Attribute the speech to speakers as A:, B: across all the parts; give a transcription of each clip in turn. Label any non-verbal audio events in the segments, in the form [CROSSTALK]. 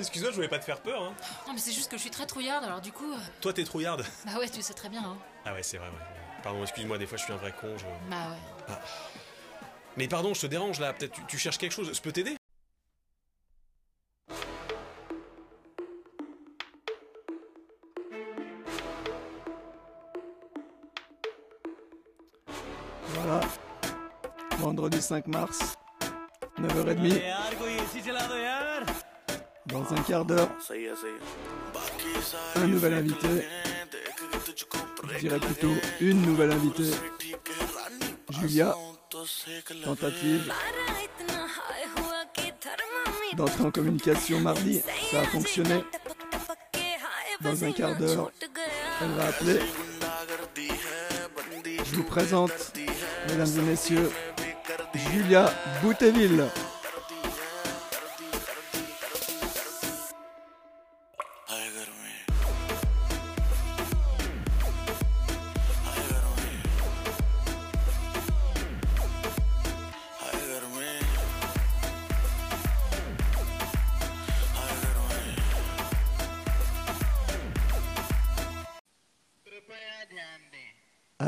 A: excuse-moi, je voulais pas te faire peur. Hein.
B: Non, mais c'est juste que je suis très trouillarde, alors du coup. euh,
A: Toi, t'es trouillarde.
B: Bah ouais, tu sais très bien, hein.
A: Ah ouais, c'est vrai, ouais. Pardon, excuse-moi, des fois je suis un vrai con. je-
B: Bah ouais.
A: Mais pardon, je te dérange là, peut-être tu, tu cherches quelque chose. Je peux t'aider?
C: Voilà. Vendredi 5 mars, 9h30. Dans un quart d'heure, un nouvel invité. Je dirais plutôt une nouvelle invitée. Julia, tentative d'entrer en communication mardi. Ça a fonctionné. Dans un quart d'heure, elle va appeler. Je vous présente, mesdames et messieurs, Julia Bouteville.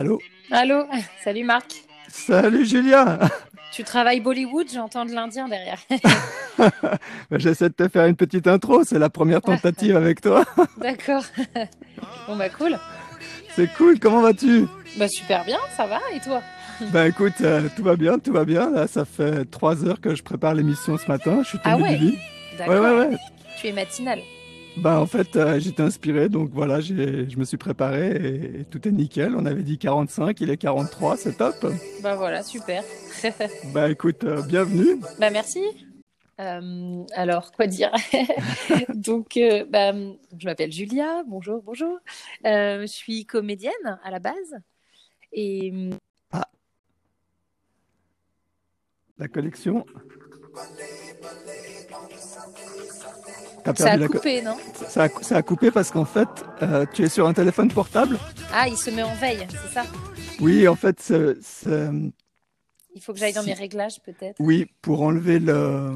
C: Allô
D: Allô, salut Marc.
C: Salut Julia
D: Tu travailles Bollywood, j'entends de l'indien derrière. [LAUGHS]
C: Bah, J'essaie de te faire une petite intro, c'est la première tentative avec toi. [LAUGHS]
D: D'accord. [LAUGHS] Bon bah cool.
C: C'est cool, comment vas-tu?
D: Bah super bien, ça va et toi?
C: Bah écoute, euh, tout va bien, tout va bien. Là, ça fait trois heures que je prépare l'émission ce matin. Je suis
D: Ah
C: tombé
D: ouais
C: du lit.
D: D'accord.
C: Ouais, ouais, ouais.
D: Tu es matinale.
C: Bah en fait, euh, j'étais inspiré, donc voilà, je me suis préparé et, et tout est nickel. On avait dit 45, il est 43, c'est top.
D: Bah voilà, super. [LAUGHS]
C: Bah écoute, euh, bienvenue.
D: Bah merci. Euh, alors, quoi dire? [LAUGHS] Donc, bah, je m'appelle Julia. Bonjour, bonjour. Je suis comédienne à la base. Et
C: La collection.
D: Ça a
C: la
D: coupé, non
C: ça, a, ça a coupé parce qu'en fait, euh, tu es sur un téléphone portable.
D: Ah, il se met en veille, c'est ça?
C: Oui, en fait, c'est- c'est-
D: Il faut que j'aille dans mes réglages, peut-être.
C: oui, pour enlever le,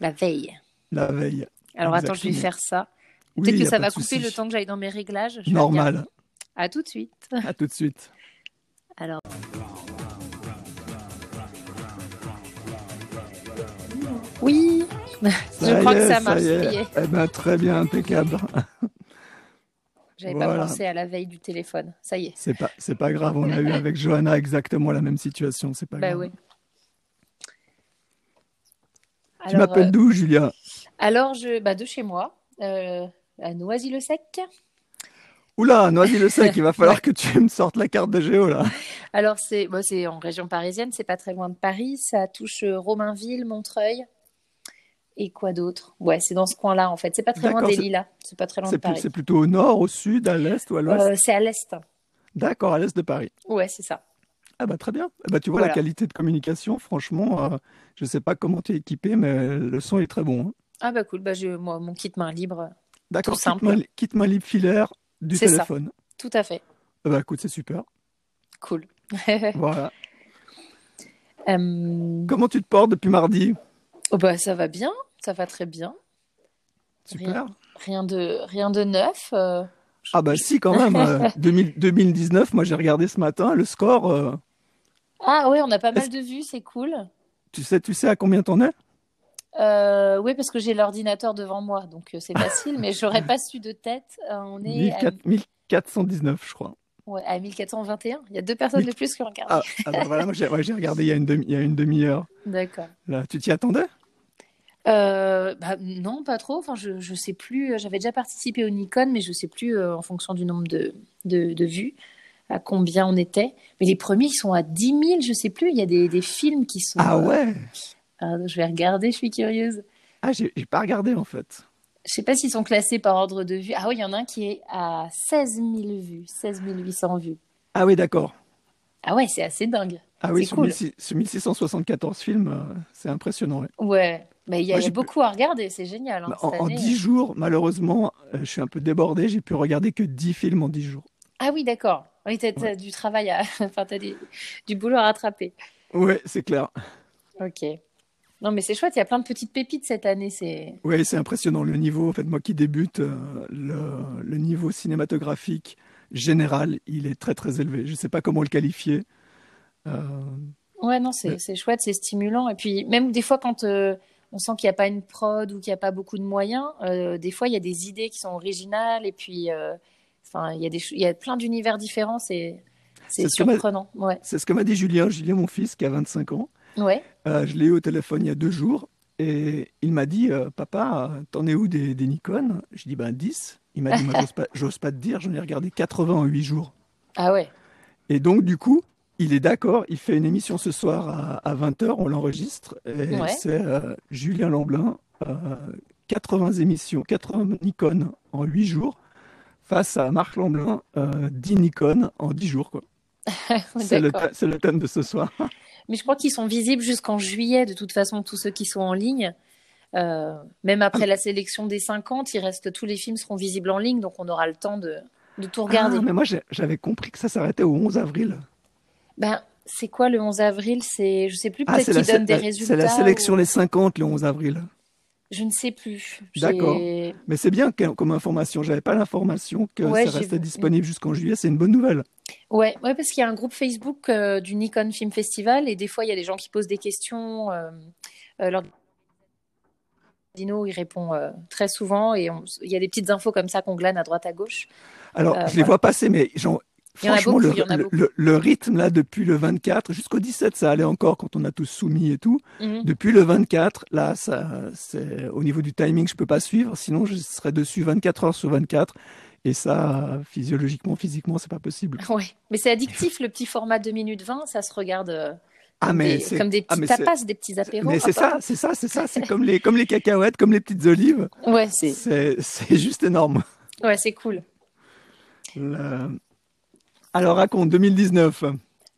D: La veille.
C: la veille.
D: Alors attends, je vais faire ça.
C: Oui,
D: Peut-être que ça va couper le temps que j'aille dans mes réglages. Je
C: Normal.
D: À tout de suite.
C: À tout de suite.
D: Alors. Oui, [LAUGHS] je
C: Ça
D: crois que
C: est,
D: ça marche.
C: y
D: ça y est.
C: Eh ben, très bien, impeccable. [LAUGHS]
D: J'avais
C: Voilà.
D: pas pensé à la veille du téléphone. Ça y est.
C: C'est pas, c'est pas grave. On a eu avec Johanna exactement la même situation. C'est pas
D: Bah
C: grave.
D: oui.
C: Tu
D: Alors,
C: m'appelles
D: euh,
C: d'où, Julia?
D: alors je, bah de chez moi, euh, à Noisy-le-Sec.
C: Oula, Noisy-le-Sec, il va [LAUGHS] falloir que tu me sortes la carte de géo là.
D: Alors c'est, bon, c'est en région parisienne, c'est pas très loin de Paris. Ça touche euh, Romainville, Montreuil. Et quoi d'autre? Ouais, c'est dans ce coin-là en fait. C'est pas très loin
C: D'accord,
D: des Lilas. C'est pas très loin de Paris.
C: c'est plutôt au nord, au sud, à l'est ou à l'ouest?
D: Euh, c'est à l'est.
C: D'accord, à l'est de Paris.
D: Ouais, c'est ça.
C: Ah bah très bien. Eh bah, tu vois
D: Voilà.
C: la qualité de communication, franchement, euh, je sais pas comment tu es équipé, mais le son est très bon. hein.
D: Ah bah cool, bah je, moi, mon kit main libre,
C: D'accord,
D: Tout simple.
C: kit main, kit main libre filaire du
D: C'est ça.
C: téléphone.
D: tout à fait.
C: Eh bah écoute, c'est super.
D: Cool. [LAUGHS]
C: Voilà.
D: Euh,
C: Comment tu te portes depuis mardi?
D: Oh bah ça va bien, ça va très bien.
C: Super.
D: Rien de, rien de neuf. euh,
C: Ah bah si quand même. euh, [LAUGHS] 2000 2019, moi j'ai regardé ce matin le score. euh,
D: Ah ouais, on a pas mal de vues, c'est cool.
C: tu sais, tu sais à combien t'en es?
D: Euh, oui, parce que j'ai l'ordinateur devant moi, donc euh, c'est facile, mais j'aurais pas su de tête. Euh, on est à,
C: 1400 1419, je crois.
D: ouais, à 1421. Il y a deux personnes de plus qui ont regardé.
C: Ah, ah bah voilà, moi j'ai ouais, regardé il y a une demi, il y a une demi-heure.
D: D'accord.
C: Là, tu t'y attendais?
D: Euh, bah, non, pas trop. Enfin, je, je sais plus. J'avais déjà participé au Nikon, mais je sais plus euh, en fonction du nombre de, de, de vues à combien on était. Mais les premiers, ils sont à 10 000, je sais plus. Il y a des, des films qui sont.
C: Ah
D: euh,
C: ouais
D: ah, je vais regarder, je suis curieuse.
C: Ah, j'ai pas regardé en fait.
D: Je sais pas s'ils sont classés par ordre de vue. Ah oui, il y en a un qui est à 16 000 vues, 16 800 vues.
C: Ah oui, d'accord.
D: Ah ouais, c'est assez dingue.
C: Ah oui, sur,
D: cool.
C: 1600 sur 1674 films, c'est impressionnant. ouais.
D: Ouais, mais il y a,
C: Moi,
D: il y a
C: j'ai
D: beaucoup à regarder, c'est génial. hein,
C: Bah, En,
D: cette
C: en
D: année.
C: 10 jours, malheureusement, euh, je suis un peu débordé, j'ai pu regarder que 10 films en 10 jours.
D: Ah oui, d'accord. Oui, t'as
C: Ouais.
D: du travail à... [LAUGHS] enfin, des- du boulot à rattraper.
C: Ouais, c'est clair.
D: Ok. Non, mais c'est chouette, il y a plein de petites pépites cette année. C'est...
C: Oui, c'est impressionnant le niveau. En fait, moi qui débute, euh, le, le niveau cinématographique général, il est très très élevé. Je ne sais pas comment le qualifier. Euh,
D: Ouais, non, c'est
C: Mais-
D: chouette, c'est stimulant. Et puis, même des fois, quand euh, on sent qu'il n'y a pas une prod ou qu'il n'y a pas beaucoup de moyens, euh, des fois, il y a des idées qui sont originales. Et puis, euh, enfin, il y a des, il y a plein d'univers différents. C'est c'est surprenant. Ouais.
C: c'est ce que m'a dit Julien. Julien, mon fils, qui a 25 ans.
D: Ouais.
C: Euh, je l'ai eu au téléphone il y a deux jours et il m'a dit Papa, t'en es où des, des Nikon? Je dis Ben 10. Il m'a dit J'ose pas, j'ose pas te dire, j'en ai regardé 80 en 8 jours.
D: Ah ouais.
C: Et donc, du coup, il est d'accord, il fait une émission ce soir à, à 20h, on l'enregistre. Et
D: Ouais.
C: c'est euh, Julien Lamblin, euh, 80 émissions, 80 Nikon en 8 jours, face à Marc Lamblin, euh, 10 Nikon en 10 jours. quoi. [LAUGHS] C'est le, c'est thème de ce soir. [LAUGHS]
D: Mais je crois qu'ils sont visibles jusqu'en juillet, de toute façon, tous ceux qui sont en ligne. Euh, même après la sélection des 50, il reste, tous les films seront visibles en ligne, donc on aura le temps de, de tout regarder.
C: Ah, mais moi, j'ai- j'avais compris que ça s'arrêtait au 11 avril.
D: Ben, c'est quoi le 11 avril? C'est, je sais plus,
C: Ah,
D: peut-être
C: la,
D: qu'ils donnent des résultats.
C: c'est la sélection
D: ou-
C: les 50 le 11 avril.
D: Je ne sais plus.
C: D'accord. Mais c'est bien comme information. J'avais pas l'information que
D: Ouais,
C: ça restait disponible jusqu'en juillet. C'est une bonne nouvelle.
D: Ouais, ouais, parce qu'il y a un groupe Facebook euh, du Nikon Film Festival et des fois il y a des gens qui posent des questions. Euh, euh, Dino, il répond euh, très souvent et on- il y a des petites infos comme ça qu'on glane à droite à gauche.
C: Alors,
D: Euh,
C: je les
D: voilà.
C: vois passer, mais
D: Il y en a
C: franchement,
D: beaucoup,
C: le,
D: il y en a
C: le-
D: beaucoup.
C: le- le rythme là, depuis le 24 jusqu'au 17, ça allait encore quand on a tous soumis et tout.
D: Mhm.
C: Depuis le 24, là, ça, c'est au niveau du timing, je peux pas suivre. Sinon, je serais dessus 24 heures sur 24. Et ça, physiologiquement, physiquement, c'est pas possible. [LAUGHS]
D: Ouais, mais c'est addictif le petit format 2 minutes 20, ça se regarde euh,
C: Ah,
D: comme,
C: mais
D: des, comme des
C: ah,
D: petits
C: c'est,
D: tapas, des petits apéros.
C: mais c'est ça, c'est ça, c'est ça. C'est [LAUGHS] comme les, comme les cacahuètes, comme les petites olives.
D: Ouais, c'est
C: juste énorme.
D: ouais, c'est cool.
C: Le- Alors, raconte, 2019.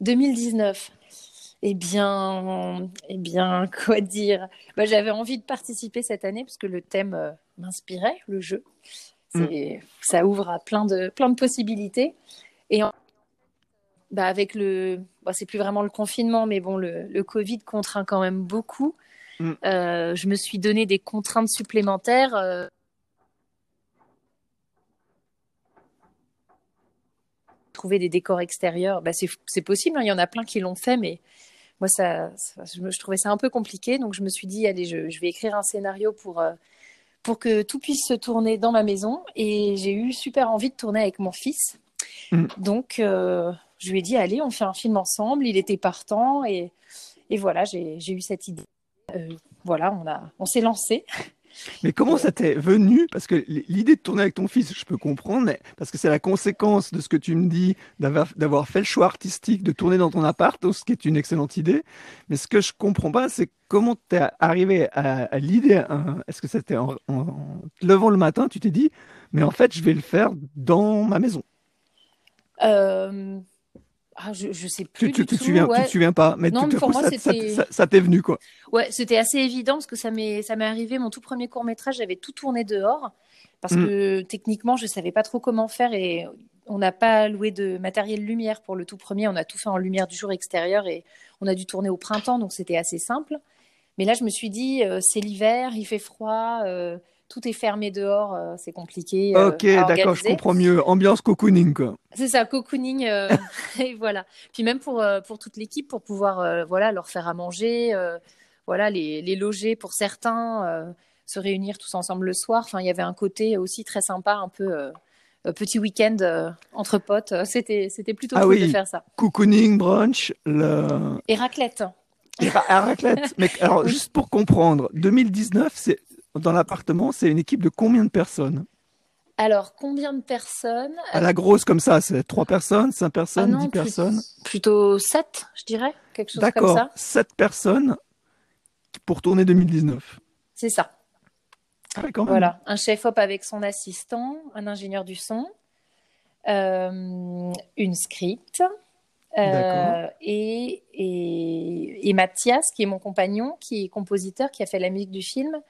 D: 2019. Eh bien, eh bien, quoi dire? Bah, j'avais envie de participer cette année parce que le thème euh, m'inspirait, le jeu. C'est, ça ouvre à plein de, plein de possibilités. Et en- bah, avec le, bah, c'est plus vraiment le confinement, mais bon, le, le Covid contraint quand même beaucoup.
C: Mm.
D: Euh, je me suis donné des contraintes supplémentaires. euh, trouver des décors extérieurs, bah, c'est, possible, hein, il y en a plein qui l'ont fait, mais moi, ça, ça- je, trouvais ça un peu compliqué. Donc, je me suis dit, allez, je, je vais écrire un scénario pour, euh, pour que tout puisse se tourner dans ma maison. Et j'ai eu super envie de tourner avec mon fils.
C: Mm.
D: Donc, euh, je lui ai dit, allez, on fait un film ensemble. Il était partant. Et, et voilà, j'ai, j'ai eu cette idée. Euh, voilà, on, a, on s'est lancé.
C: Mais comment ça t'est venu? Parce que l'idée de tourner avec ton fils, je peux comprendre, parce que c'est la conséquence de ce que tu me dis, d'avoir, fait le choix artistique de tourner dans ton appart, ce qui est une excellente idée. Mais ce que je comprends pas, c'est comment t'es arrivé à, l'idée. hein, Est-ce que c'était en- en te levant le matin, tu t'es dit, mais en fait, je vais le faire dans ma maison?
D: Euh, ah, je, je sais plus
C: Tu, tu,
D: du
C: tu
D: tout.
C: souviens, tu te souviens pas, mais
D: Non,
C: tout
D: mais pour
C: coup,
D: moi,
C: ça, ça- t'est venu, quoi.
D: Ouais, c'était assez évident parce que ça m'est ça m'est arrivé mon tout premier court-métrage, j'avais tout tourné dehors parce
C: Mm.
D: que techniquement, je savais pas trop comment faire et on n'a pas loué de matériel lumière pour le tout premier, on a tout fait en lumière du jour extérieur et on a dû tourner au printemps donc c'était assez simple. Mais là, je me suis dit euh, c'est l'hiver, il fait froid, euh, tout est fermé dehors, euh, c'est compliqué euh,
C: Ok, d'accord, je comprends mieux. Ambiance cocooning, quoi.
D: C'est ça, cocooning, euh, [LAUGHS] et voilà. Puis même pour, pour toute l'équipe, pour pouvoir voilà, leur faire à manger, voilà, les, les loger pour certains, se réunir tous ensemble le soir. Enfin, il y avait un côté aussi très sympa, un peu petit week-end euh, entre potes. C'était, c'était plutôt
C: Ah
D: cool
C: oui.
D: de faire ça.
C: Cocooning, brunch, le,
D: Et raclette.
C: Et ra- à raclette. [LAUGHS] Mais alors,
D: Oui.
C: juste pour comprendre, 2019, c'est dans l'appartement, c'est une équipe de combien de personnes?
D: Alors, combien de personnes?
C: À la grosse comme ça, c'est trois personnes, cinq
D: Ah
C: personnes,
D: non,
C: dix
D: plus-
C: personnes.
D: Plutôt 7, je dirais, quelque chose comme
C: D'accord,
D: ça.
C: sept personnes pour tourner 2019.
D: C'est ça.
C: Ah ouais, quand même.
D: Voilà, un chef-op avec son assistant, un ingénieur du son, euh, une script, euh,
C: D'accord.
D: et, et, et Mathias, qui est mon compagnon, qui est compositeur, qui a fait la musique du film,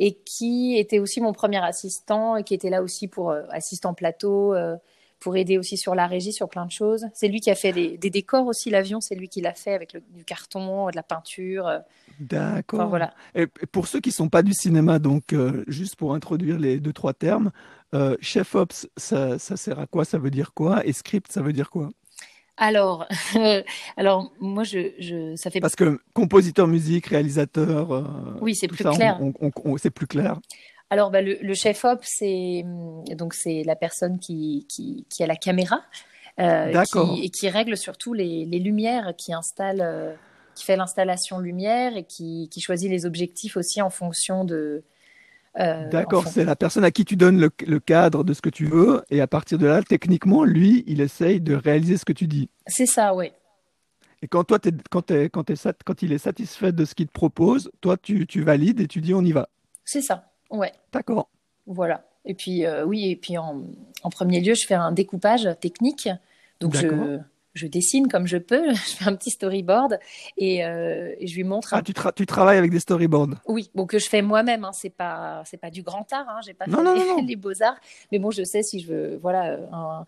D: et qui était aussi mon premier assistant, et qui était là aussi pour euh, assistant plateau, euh, pour aider aussi sur la régie, sur plein de choses. C'est lui qui a fait des, des décors aussi, l'avion, c'est lui qui l'a fait avec le, du carton, de la peinture. euh.
C: D'accord.
D: Enfin, voilà.
C: Et pour ceux qui sont pas du cinéma, donc euh, juste pour introduire les deux trois termes, chef ops, ça, ça sert à quoi? Ça veut dire quoi? Et script, ça veut dire quoi?
D: Alors, [LAUGHS] alors moi, je, je, ça fait
C: Parce que compositeur musique, réalisateur, euh,
D: Oui, c'est plus
C: ça,
D: clair.
C: on- on- on- c'est plus clair.
D: Alors, bah, le, le chef op, c'est donc c'est la personne qui, qui, qui a la caméra euh, qui, et qui règle surtout les, les lumières, qui installe, euh, qui fait l'installation lumière et qui, qui choisit les objectifs aussi en fonction de. Euh,
C: D'accord, c'est la personne à qui tu donnes le, le cadre de ce que tu veux, et à partir de là, techniquement, lui, il essaye de réaliser ce que tu dis.
D: C'est ça, ouais.
C: Et quand toi, quand, il est satisfait de ce qu'il te propose, toi, tu, tu valides et tu dis on y va.
D: C'est ça, ouais.
C: D'accord.
D: Voilà. Et puis, euh, oui, et puis en, en premier lieu, je fais un découpage technique. Donc, je. Je dessine comme je peux. [LAUGHS] Je fais un petit storyboard et, euh, et je lui montre un
C: Ah, tu, tra- tu travailles avec des storyboards.
D: Oui, bon, que je fais moi-même, hein, c'est pas, c'est pas du grand art, hein, j'ai pas
C: Non,
D: fait
C: non,
D: les,
C: non, [LAUGHS]
D: les beaux-arts, mais bon, je sais si je veux, voilà, un,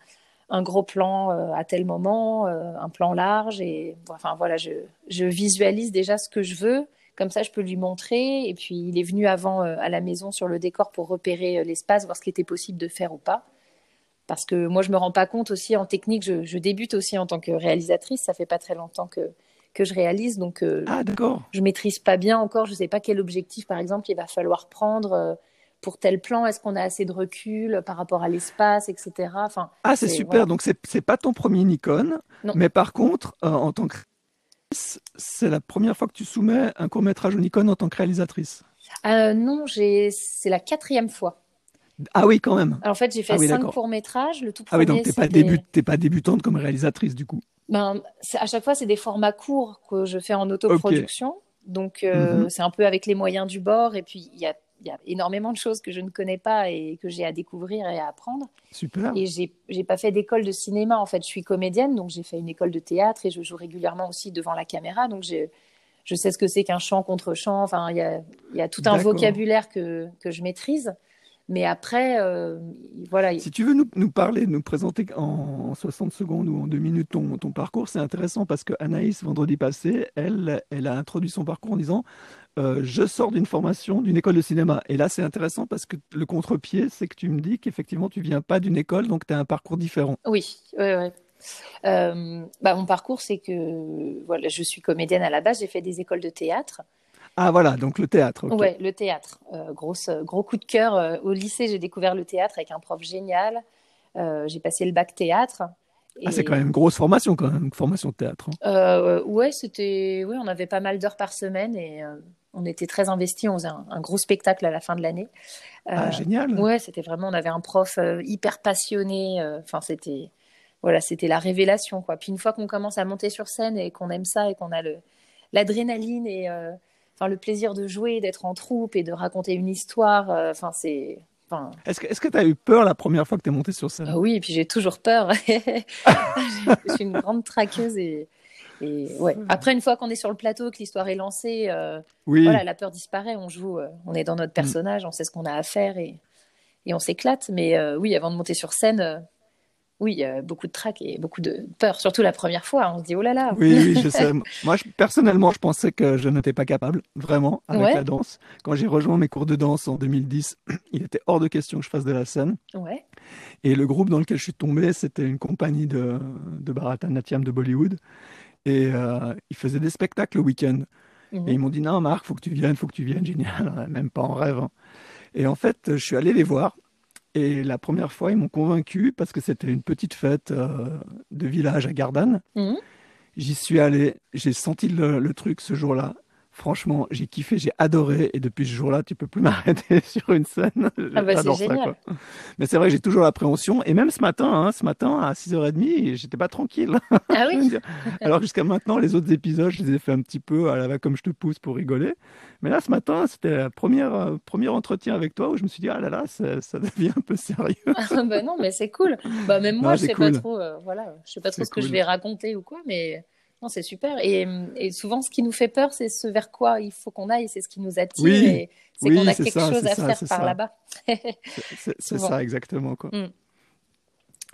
D: un gros plan euh, à tel moment, euh, un plan large, et enfin voilà, je, je visualise déjà ce que je veux, comme ça je peux lui montrer, et puis il est venu avant euh, à la maison sur le décor pour repérer euh, l'espace, voir ce qui était possible de faire ou pas. Parce que moi, je me rends pas compte aussi en technique, je, je débute aussi en tant que réalisatrice, ça fait pas très longtemps que, que je réalise, donc euh,
C: Ah,
D: je maîtrise pas bien encore, je sais pas quel objectif par exemple il va falloir prendre euh, pour tel plan, est-ce qu'on a assez de recul par rapport à l'espace, etc. Enfin,
C: Ah, c'est super.
D: voilà.
C: Donc, c'est, c'est pas ton premier Nikon,
D: Non.
C: mais par contre, euh, en tant que réalisatrice, c'est la première fois que tu soumets un court-métrage au Nikon en tant que réalisatrice.
D: euh, non, c'est la quatrième fois.
C: Ah oui, quand même.
D: Alors, en fait, j'ai fait
C: Ah oui,
D: cinq
C: d'accord.
D: courts métrages. Le tout
C: Ah oui,
D: premier,
C: donc t'es pas, début, pas débutante comme réalisatrice, du coup.
D: Ben, à chaque fois, c'est des formats courts que je fais en autoproduction. Donc, euh,
C: Mhm.
D: c'est un peu avec les moyens du bord. Et puis, il y a, il y a énormément de choses que je ne connais pas et que j'ai à découvrir et à apprendre.
C: Super.
D: Et j'ai pas fait d'école de cinéma en fait. Je suis comédienne, donc j'ai fait une école de théâtre et je joue régulièrement aussi devant la caméra. Donc je sais ce que c'est qu'un chant contre chant. Enfin, il y a, y a tout un vocabulaire que, que je maîtrise. Mais après, euh, voilà.
C: Si tu veux nous, nous parler, nous présenter en, en 60 secondes ou en deux minutes ton, ton parcours, c'est intéressant parce que Anaïs, vendredi passé, elle, elle a introduit son parcours en disant euh, Je sors d'une formation d'une école de cinéma. Et là, c'est intéressant parce que le contre-pied, c'est que tu me dis qu'effectivement, tu viens pas d'une école, donc tu as un parcours différent.
D: Oui, ouais, ouais. Euh, bah, mon parcours, c'est que voilà, je suis comédienne à la base. J'ai fait des écoles de théâtre.
C: Ah voilà, donc le théâtre. ok.
D: Ouais, le théâtre. Euh, grosse, gros coup de cœur. Euh, au lycée, j'ai découvert le théâtre avec un prof génial. Euh, j'ai passé le bac théâtre.
C: Ah, c'est quand même une grosse formation, quand même, une formation de théâtre. hein.
D: Euh, ouais, c'était, oui, on avait pas mal d'heures par semaine et euh, on était très investis. On faisait un, un gros spectacle à la fin de l'année.
C: Ah,
D: Euh,
C: génial.
D: ouais, c'était vraiment, on avait un prof euh, hyper passionné. euh, Enfin, c'était, voilà, c'était la révélation, quoi. Puis une fois qu'on commence à monter sur scène et qu'on aime ça et qu'on a le, l'adrénaline et, euh, enfin, le plaisir de jouer, d'être en troupe et de raconter une histoire. euh, Enfin, c'est, enfin,
C: Est-ce que tu as eu peur la première fois que tu es montée sur scène?
D: Ah oui, et puis j'ai toujours peur. [LAUGHS] je suis une grande traqueuse et, et ouais. Après, une fois qu'on est sur le plateau, que l'histoire est lancée, euh,
C: Oui.
D: voilà, la peur disparaît. On joue, euh, on est dans notre personnage, on sait ce qu'on a à faire et, et on s'éclate. Mais euh, oui, avant de monter sur scène, oui, a beaucoup de trac et beaucoup de peur, surtout la première fois. On se dit oh là là.
C: Oui, oui, je sais. [LAUGHS] Moi, je- personnellement, je pensais que je n'étais pas capable, vraiment, avec
D: Ouais.
C: la danse. Quand j'ai rejoint mes cours de danse en 2010, [CLEARS THROAT] il était hors de question que je fasse de la scène.
D: Ouais.
C: Et le groupe dans lequel je suis tombé, c'était une compagnie de, de Bharatanatyam de Bollywood. Et euh, ils faisaient des spectacles le week-end.
D: Mhm.
C: Et ils m'ont dit, non, Marc, faut que tu viennes, faut que tu viennes, génial, [LAUGHS] même pas en rêve. hein. Et en fait, je suis allé les voir. Et la première fois, ils m'ont convaincu parce que c'était une petite fête euh, de village à Gardanne.
D: Mhm.
C: J'y suis allé, j'ai senti le, le truc ce jour-là. Franchement, j'ai kiffé, j'ai adoré. Et depuis ce jour-là, tu peux plus [LAUGHS] m'arrêter sur une scène.
D: Ah bah, c'est génial.
C: quoi. Mais c'est vrai que j'ai toujours l'appréhension. Et même ce matin, hein, ce matin à 6h30, j'étais pas tranquille.
D: Ah oui. [LAUGHS]
C: Alors jusqu'à maintenant, les autres épisodes, je les ai fait un petit peu à la va comme je te pousse pour rigoler. Mais là, ce matin, c'était le premier, euh, premier entretien avec toi où je me suis dit, ah là là, ça, ça devient un peu sérieux. [LAUGHS]
D: Ah bah non, mais c'est cool. Bah même moi,
C: Non,
D: je
C: c'est
D: sais
C: cool.
D: pas trop, euh, voilà, je sais pas trop ce que je vais raconter ou quoi, mais non, c'est super. Et, et souvent, ce qui nous fait peur, c'est ce vers quoi il faut qu'on aille, c'est ce qui nous attire,
C: Oui.
D: et c'est
C: Oui,
D: qu'on a quelque
C: ça,
D: chose à
C: ça,
D: faire par là-bas.
C: C'est- [LAUGHS] ça exactement quoi.
D: Mm.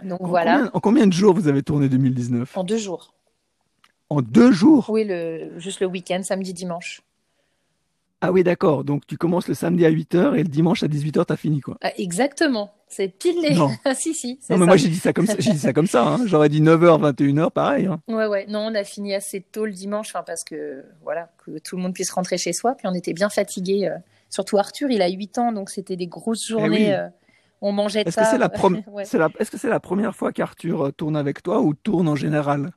D: Donc
C: En
D: voilà,
C: combien, en combien de jours vous avez tourné 2019?
D: en deux jours.
C: En deux jours?
D: Oui, le, juste le week-end, samedi, dimanche.
C: Ah oui, d'accord. Donc tu commences le samedi à 8h et le dimanche à 18h, t'as fini, quoi.
D: Ah, exactement, c'est pile les...
C: Non. [LAUGHS]
D: Si, si,
C: Non, mais
D: ça.
C: moi j'ai dit ça comme ça, j'ai dit ça comme ça, hein. J'aurais dit 9h, 21h, pareil, hein.
D: Ouais, ouais. Non, on a fini assez tôt le dimanche, enfin, parce que voilà, que tout le monde puisse rentrer chez soi. Puis on était bien fatigués. euh, Surtout Arthur, il a 8 ans, donc c'était des grosses journées.
C: oui.
D: euh, on mangeait
C: Est-ce que c'est la, [LAUGHS]
D: Ouais.
C: la- est-ce que c'est la première fois qu'Arthur euh, tourne avec toi ou tourne en général?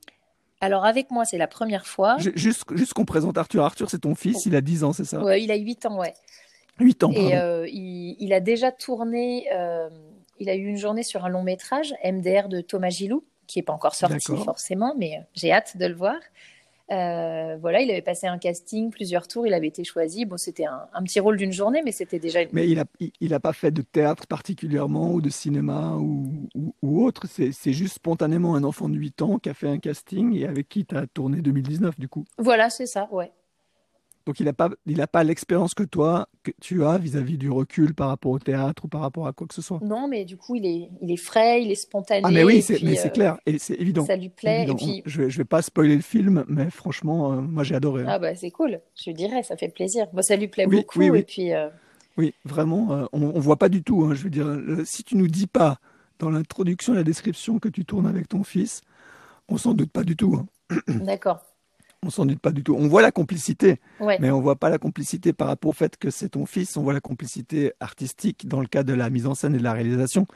D: Alors avec moi, c'est la première fois.
C: Ju- Juste, juste qu'on présente Arthur. Arthur, c'est ton fils, il a 10 ans, c'est ça?
D: Ouais, il a 8 ans, ouais.
C: 8 ans,
D: Et euh, il, il a déjà tourné, euh, il a eu une journée sur un long métrage, MDR de Thomas Gilou, qui n'est pas encore sorti forcément, mais euh, j'ai hâte de le voir. Euh, voilà, il avait passé un casting, plusieurs tours, il avait été choisi. Bon, c'était un, un petit rôle d'une journée, mais c'était déjà une...
C: Mais il a, il, il a pas fait de théâtre particulièrement ou de cinéma ou, ou, ou autre. C'est, c'est juste spontanément un enfant de 8 ans qui a fait un casting et avec qui tu as tourné 2019 du coup.
D: Voilà, c'est ça, ouais.
C: Donc il n'a pas, il a pas l'expérience que toi, que tu as vis-à-vis du recul par rapport au théâtre ou par rapport à quoi que ce soit.
D: Non, mais du coup, il est, il est frais, il est spontané.
C: Ah mais oui, c'est,
D: euh,
C: clair et c'est évident.
D: Ça lui plaît.
C: Évident.
D: Et puis,
C: Je, vais- je vais pas spoiler le film, mais franchement, euh, moi j'ai adoré. hein.
D: ah bah c'est cool, je dirais, ça fait plaisir. Bon, ça lui plaît
C: Oui,
D: beaucoup.
C: oui, oui.
D: Et puis, euh,
C: Oui, vraiment, on, on voit pas du tout. hein, je veux dire, si tu nous dis pas dans l'introduction et la description que tu tournes avec ton fils, on s'en doute pas du tout. hein.
D: d'accord.
C: On s'en doute pas du tout. On voit la complicité,
D: Ouais.
C: mais on voit pas la complicité par rapport au fait que c'est ton fils. On voit la complicité artistique dans le cas de la mise en scène et de la réalisation.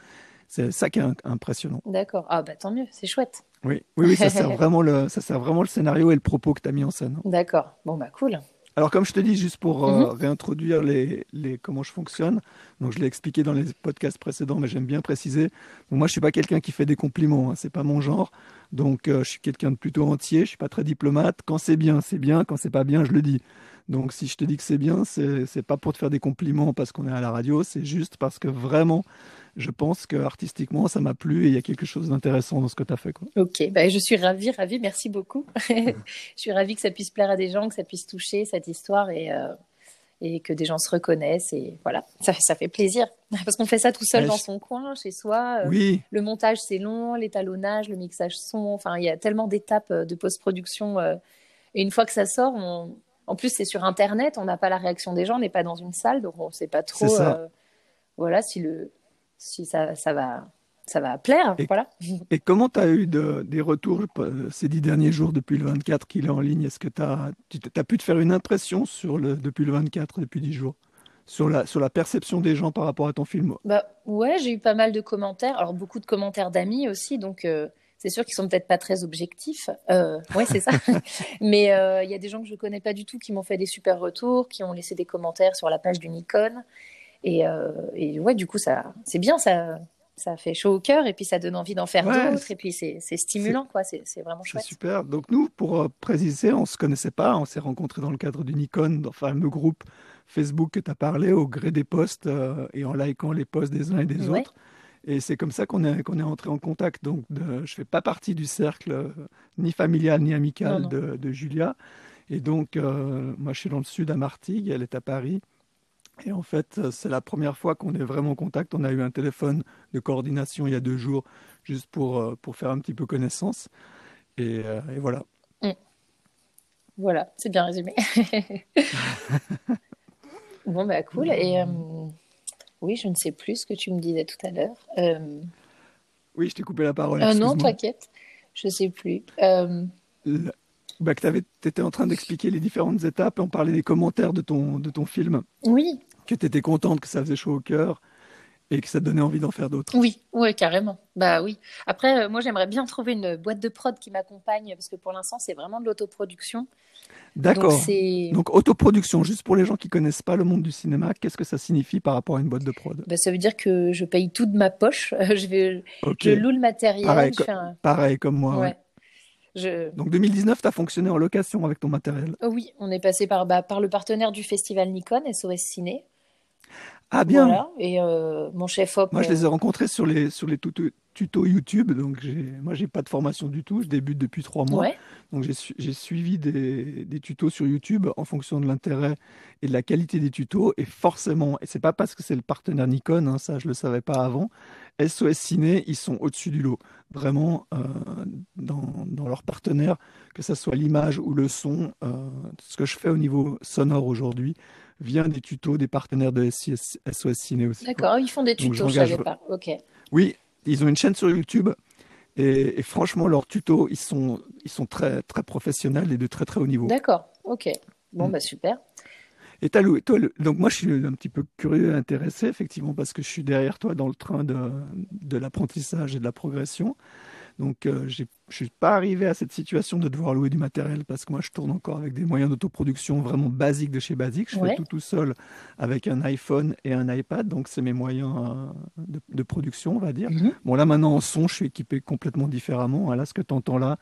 C: C'est ça qui est impressionnant.
D: D'accord. Ah bah tant mieux, c'est chouette.
C: Oui, oui, oui, ça sert [LAUGHS] vraiment le, ça sert vraiment le scénario et le propos que tu as mis en scène.
D: D'accord. Bon bah cool.
C: Alors, comme je te dis, juste pour euh,
D: Mhm.
C: réintroduire les, les, comment je fonctionne, donc je l'ai expliqué dans les podcasts précédents, mais j'aime bien préciser. Donc, moi, je suis pas quelqu'un qui fait des compliments, hein, c'est pas mon genre. Donc, euh, je suis quelqu'un de plutôt entier, je suis pas très diplomate. Quand c'est bien, c'est bien. Quand c'est pas bien, je le dis. Donc, si je te dis que c'est bien, c'est c'est pas pour te faire des compliments parce qu'on est à la radio, c'est juste parce que vraiment, je pense que artistiquement, ça m'a plu et il y a quelque chose d'intéressant dans ce que tu as fait. Quoi.
D: Ok, bah, je suis ravie, ravie, merci beaucoup. [LAUGHS] je suis ravie que ça puisse plaire à des gens, que ça puisse toucher cette histoire et, euh, et que des gens se reconnaissent. Et voilà, ça, ça fait plaisir. [LAUGHS] Parce qu'on fait ça tout seul
C: Ouais,
D: dans
C: je-
D: son coin, chez soi. Euh,
C: Oui,
D: Le montage, c'est long, l'étalonnage, le mixage son. Enfin, il y a tellement d'étapes euh, de post-production. euh, et une fois que ça sort, on... en plus, c'est sur Internet, on n'a pas la réaction des gens, on n'est pas dans une salle, donc on ne sait pas trop voilà, si, le... si ça, ça, va... ça va plaire.
C: Et-
D: Voilà.
C: Et comment tu as eu de- des retours ces dix derniers jours depuis le 24 qu'il est en ligne? Est-ce que tu as, pu te faire une impression sur le, depuis le 24, depuis 10 jours, sur la, sur la perception des gens par rapport à ton film?
D: Bah ouais, j'ai eu pas mal de commentaires. Alors beaucoup de commentaires d'amis aussi, donc euh, c'est sûr qu'ils sont peut-être pas très objectifs. Euh, ouais, c'est ça. [LAUGHS] Mais euh, il y a des gens que je connais pas du tout qui m'ont fait des super retours, qui ont laissé des commentaires sur la page du Nikon. Et, euh, et ouais, du coup, ça, c'est bien, ça, ça fait chaud au cœur et puis ça donne envie d'en faire
C: Ouais,
D: d'autres et puis c'est c'est stimulant, quoi. C'est c'est vraiment
C: C'est
D: chouette.
C: super. Donc nous, pour euh, préciser, on se connaissait pas, on s'est rencontrés dans le cadre du Nikon, dans le fameux groupe Facebook que tu as parlé, au gré des posts euh, et en likant les posts des uns et des
D: Ouais.
C: autres. Et c'est comme ça qu'on est, qu'on est entré en contact. Donc de, je fais pas partie du cercle euh, ni familial ni amical
D: Non, non.
C: De, de Julia. Et donc, moi, je suis dans le sud à Martigues, elle est à Paris. Et en fait, euh, c'est la première fois qu'on est vraiment en contact. On a eu un téléphone de coordination il y a deux jours, juste pour, euh, pour faire un petit peu connaissance. Et, euh, et voilà.
D: Voilà, c'est bien résumé. [LAUGHS] bon, bah cool. Et euh, oui, je ne sais plus ce que tu me disais tout à l'heure. Euh,
C: Oui, je t'ai coupé la parole.
D: ah non, t'inquiète, je sais plus. Euh,
C: Le- Bah, que tu étais en train d'expliquer les différentes étapes et on parlait des commentaires de ton, de ton film,
D: oui,
C: que tu étais contente, que ça faisait chaud au cœur et que ça te donnait envie d'en faire d'autres.
D: oui, ouais, carrément. Bah oui. Après, euh, moi, j'aimerais bien trouver une boîte de prod qui m'accompagne parce que pour l'instant, c'est vraiment de l'autoproduction.
C: D'accord.
D: Donc
C: autoproduction, juste pour les gens qui connaissent pas le monde du cinéma, qu'est-ce que ça signifie par rapport à une boîte de prod?
D: Bah, ça veut dire que je paye tout de ma poche. [LAUGHS] Je vais,
C: Ok,
D: je loue le matériel.
C: Pareil,
D: je fais un-
C: pareil comme moi. ouais.
D: ouais. Je...
C: Donc 2019, tu as fonctionné en location avec ton matériel?
D: Oh oui, on est passé par, bah, par le partenaire du festival Nikon, SOS Ciné.
C: Ah bien,
D: Voilà. Et euh, mon chef op.
C: moi je
D: euh,
C: les ai rencontrés sur les, sur les tuto- tutos YouTube, donc j'ai, moi j'ai pas de formation du tout, je débute depuis trois mois.
D: Ouais.
C: Donc j'ai su- j'ai suivi des, des tutos sur YouTube en fonction de l'intérêt et de la qualité des tutos. Et forcément, et c'est pas parce que c'est le partenaire Nikon, hein, ça je le savais pas avant, SOS Ciné, ils sont au-dessus du lot. Vraiment, euh, dans, dans leurs partenaires, que ce soit l'image ou le son, euh, ce que je fais au niveau sonore aujourd'hui vient des tutos des partenaires de SIS SOS Ciné aussi.
D: D'accord, ils font des
C: Donc, je
D: tutos, je
C: m'engage-
D: savais pas. Ok.
C: Oui, ils ont une chaîne sur YouTube et, et franchement, leurs tutos, ils sont, ils sont très, très professionnels et de très très haut niveau.
D: D'accord, ok. Bon,
C: Mm.
D: bah super.
C: Et loué, toi, le- donc moi je suis un petit peu curieux et intéressé effectivement parce que je suis derrière toi dans le train de, de l'apprentissage et de la progression. Donc euh, je suis pas arrivé à cette situation de devoir louer du matériel parce que moi je tourne encore avec des moyens d'autoproduction vraiment basiques de chez Basique. Je
D: Ouais.
C: fais tout tout seul avec un iPhone et un iPad, donc c'est mes moyens euh, de, de production on va dire.
D: Mhm.
C: Bon là maintenant en son je suis équipé complètement différemment. hein. Là ce que tu entends là